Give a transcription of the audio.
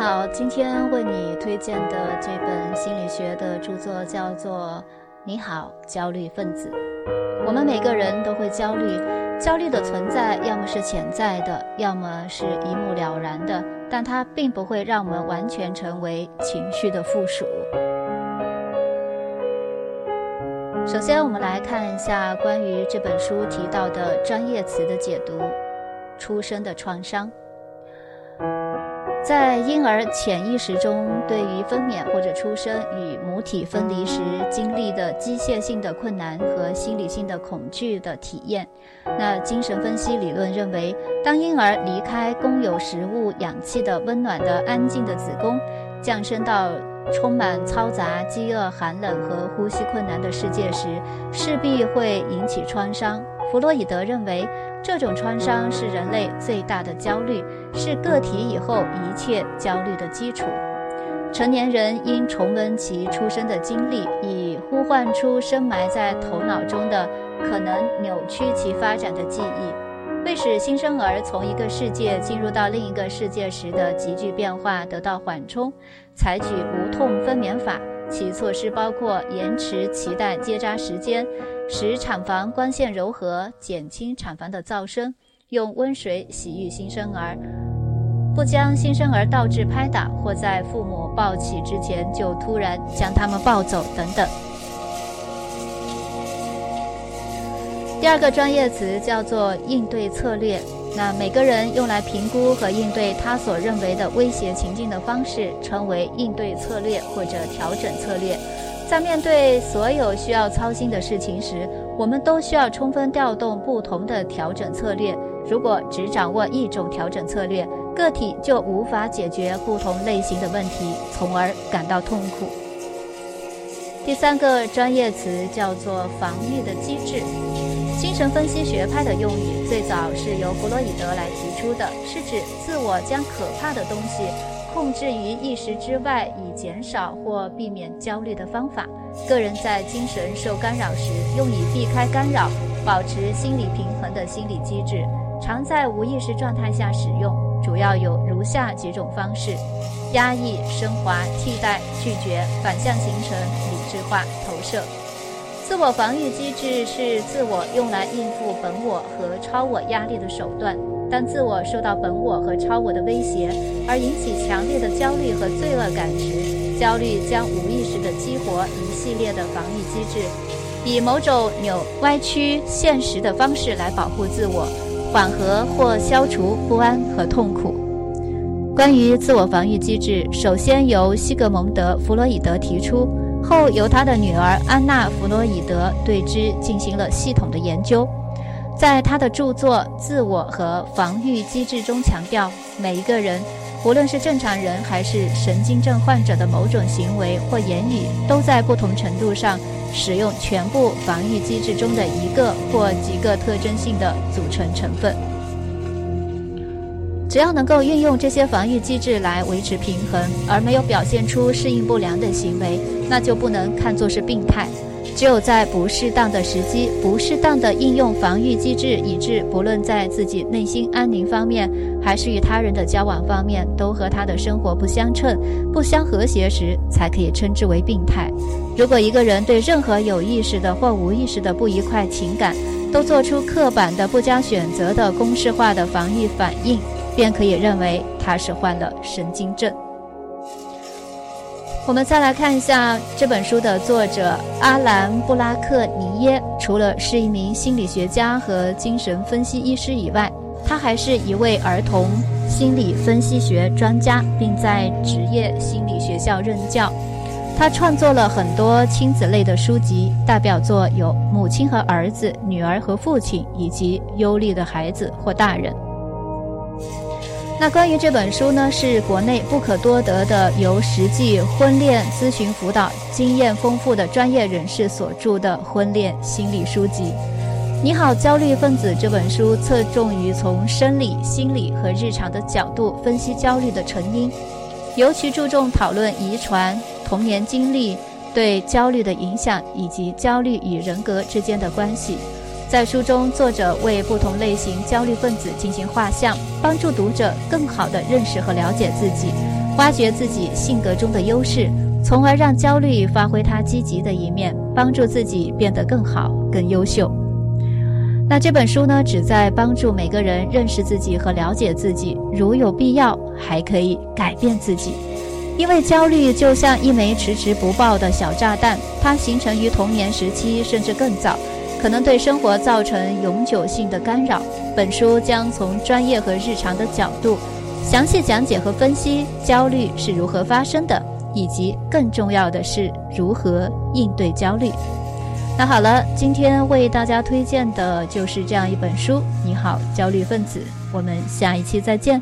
好，今天为你推荐的这本心理学的著作叫做《你好，焦虑分子》。我们每个人都会焦虑，焦虑的存在要么是潜在的，要么是一目了然的，但它并不会让我们完全成为情绪的附属。首先，我们来看一下关于这本书提到的专业词的解读：出生的创伤。在婴儿潜意识中，对于分娩或者出生与母体分离时经历的机械性的困难和心理性的恐惧的体验，那精神分析理论认为，当婴儿离开供有食物、氧气的温暖的安静的子宫，降生到充满嘈杂、饥饿、寒冷和呼吸困难的世界时，势必会引起创伤。弗洛伊德认为，这种创伤是人类最大的焦虑，是个体以后一切焦虑的基础。成年人应重温其出生的经历，以呼唤出深埋在头脑中的可能扭曲其发展的记忆，为使新生儿从一个世界进入到另一个世界时的急剧变化得到缓冲，采取无痛分娩法。其措施包括延迟脐带结扎时间。使产房光线柔和，减轻产房的噪声；用温水洗浴新生儿，不将新生儿倒置拍打，或在父母抱起之前就突然将他们抱走等等。第二个专业词叫做应对策略。那每个人用来评估和应对他所认为的威胁情境的方式，称为应对策略或者调整策略。在面对所有需要操心的事情时，我们都需要充分调动不同的调整策略。如果只掌握一种调整策略，个体就无法解决不同类型的问题，从而感到痛苦。第三个专业词叫做防御的机制。精神分析学派的用语最早是由弗洛伊德来提出的，是指自我将可怕的东西。控制于意识之外，以减少或避免焦虑的方法。个人在精神受干扰时，用以避开干扰、保持心理平衡的心理机制，常在无意识状态下使用。主要有如下几种方式：压抑、升华、替代、拒绝、反向形成、理智化、投射。自我防御机制是自我用来应付本我和超我压力的手段。当自我受到本我和超我的威胁而引起强烈的焦虑和罪恶感时，焦虑将无意识地激活一系列的防御机制，以某种扭歪曲现实的方式来保护自我，缓和或消除不安和痛苦。关于自我防御机制，首先由西格蒙德·弗洛伊德提出，后由他的女儿安娜·弗洛伊德对之进行了系统的研究。在他的著作《自我和防御机制》中强调，每一个人，无论是正常人还是神经症患者的某种行为或言语，都在不同程度上使用全部防御机制中的一个或几个特征性的组成成分。只要能够运用这些防御机制来维持平衡，而没有表现出适应不良的行为，那就不能看作是病态。只有在不适当的时机、不适当的应用防御机制，以致不论在自己内心安宁方面，还是与他人的交往方面，都和他的生活不相称、不相和谐时，才可以称之为病态。如果一个人对任何有意识的或无意识的不愉快情感，都做出刻板的、不加选择的公式化的防御反应，便可以认为他是患了神经症。我们再来看一下这本书的作者阿兰·布拉克尼耶。除了是一名心理学家和精神分析医师以外，他还是一位儿童心理分析学专家，并在职业心理学校任教。他创作了很多亲子类的书籍，代表作有《母亲和儿子》《女儿和父亲》以及《忧虑的孩子或大人》。那关于这本书呢，是国内不可多得的由实际婚恋咨询辅导经验丰富的专业人士所著的婚恋心理书籍。你好，焦虑分子这本书侧重于从生理、心理和日常的角度分析焦虑的成因，尤其注重讨论遗传、童年经历对焦虑的影响以及焦虑与人格之间的关系。在书中，作者为不同类型焦虑分子进行画像，帮助读者更好地认识和了解自己，挖掘自己性格中的优势，从而让焦虑发挥它积极的一面，帮助自己变得更好、更优秀。那这本书呢，旨在帮助每个人认识自己和了解自己，如有必要，还可以改变自己。因为焦虑就像一枚迟迟不爆的小炸弹，它形成于童年时期，甚至更早，可能对生活造成永久性的干扰。本书将从专业和日常的角度，详细讲解和分析焦虑是如何发生的，以及更重要的是如何应对焦虑。那好了，今天为大家推荐的就是这样一本书。你好，焦虑分子，我们下一期再见。